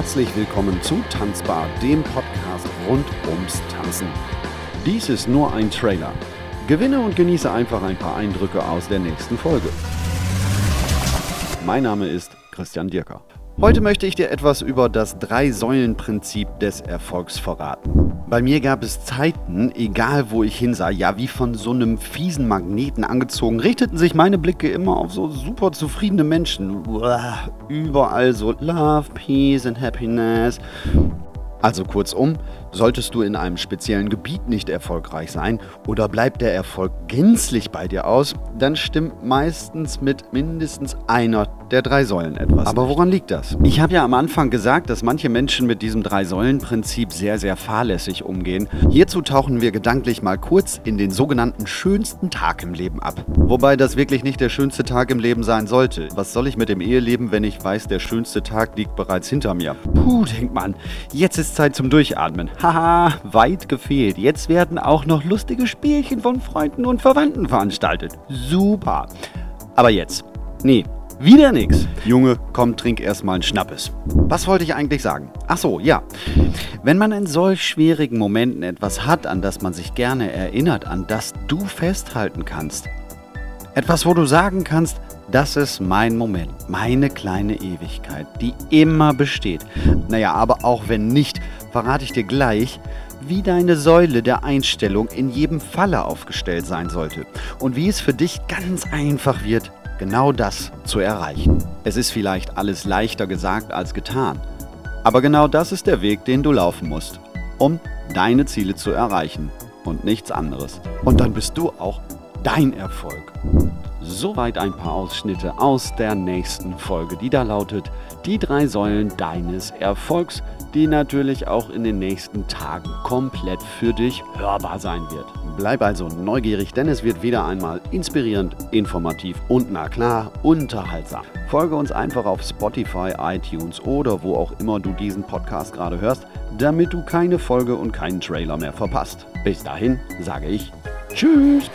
herzlich willkommen zu Tanzbar, dem Podcast rund ums Tanzen. Dies ist nur ein Trailer. Gewinne und genieße einfach ein paar Eindrücke aus der nächsten Folge. Mein Name ist Christian Dirker. Heute möchte ich dir etwas über das Drei-Säulen-Prinzip des Erfolgs verraten. Bei mir gab es Zeiten, egal wo ich hinsah, ja wie von so einem fiesen Magneten angezogen, richteten sich meine Blicke immer auf so super zufriedene Menschen. Uah, überall so Love, Peace and Happiness. Also kurzum, solltest du in einem speziellen Gebiet nicht erfolgreich sein oder bleibt der Erfolg gänzlich bei dir aus, dann stimmt meistens mit mindestens einer der drei Säulen etwas. Aber woran liegt das? Ich habe ja am Anfang gesagt, dass manche Menschen mit diesem Drei-Säulen-Prinzip sehr, sehr fahrlässig umgehen. Hierzu tauchen wir gedanklich mal kurz in den sogenannten schönsten Tag im Leben ab. Wobei das wirklich nicht der schönste Tag im Leben sein sollte. Was soll ich mit dem Eheleben, wenn ich weiß, der schönste Tag liegt bereits hinter mir? Puh, denkt man, jetzt ist Zeit zum Durchatmen. Haha, weit gefehlt. Jetzt werden auch noch lustige Spielchen von Freunden und Verwandten veranstaltet. Super. Aber jetzt. Nee, wieder nix. Junge, komm, trink erstmal einen Schnappes. Was wollte ich eigentlich sagen? Ach so, ja. Wenn man in solch schwierigen Momenten etwas hat, an das man sich gerne erinnert, an das du festhalten kannst. Etwas, wo du sagen kannst, das ist mein Moment, meine kleine Ewigkeit, die immer besteht. Naja, aber auch wenn nicht, verrate ich dir gleich, wie deine Säule der Einstellung in jedem Falle aufgestellt sein sollte und wie es für dich ganz einfach wird, genau das zu erreichen. Es ist vielleicht alles leichter gesagt als getan, aber genau das ist der Weg, den du laufen musst, um deine Ziele zu erreichen und nichts anderes. Und dann bist du auch dein Erfolg. Soweit ein paar Ausschnitte aus der nächsten Folge, die da lautet Die drei Säulen deines Erfolgs, die natürlich auch in den nächsten Tagen komplett für dich hörbar sein wird. Bleib also neugierig, denn es wird wieder einmal inspirierend, informativ und na klar unterhaltsam. Folge uns einfach auf Spotify, iTunes oder wo auch immer du diesen Podcast gerade hörst, damit du keine Folge und keinen Trailer mehr verpasst. Bis dahin sage ich Tschüss.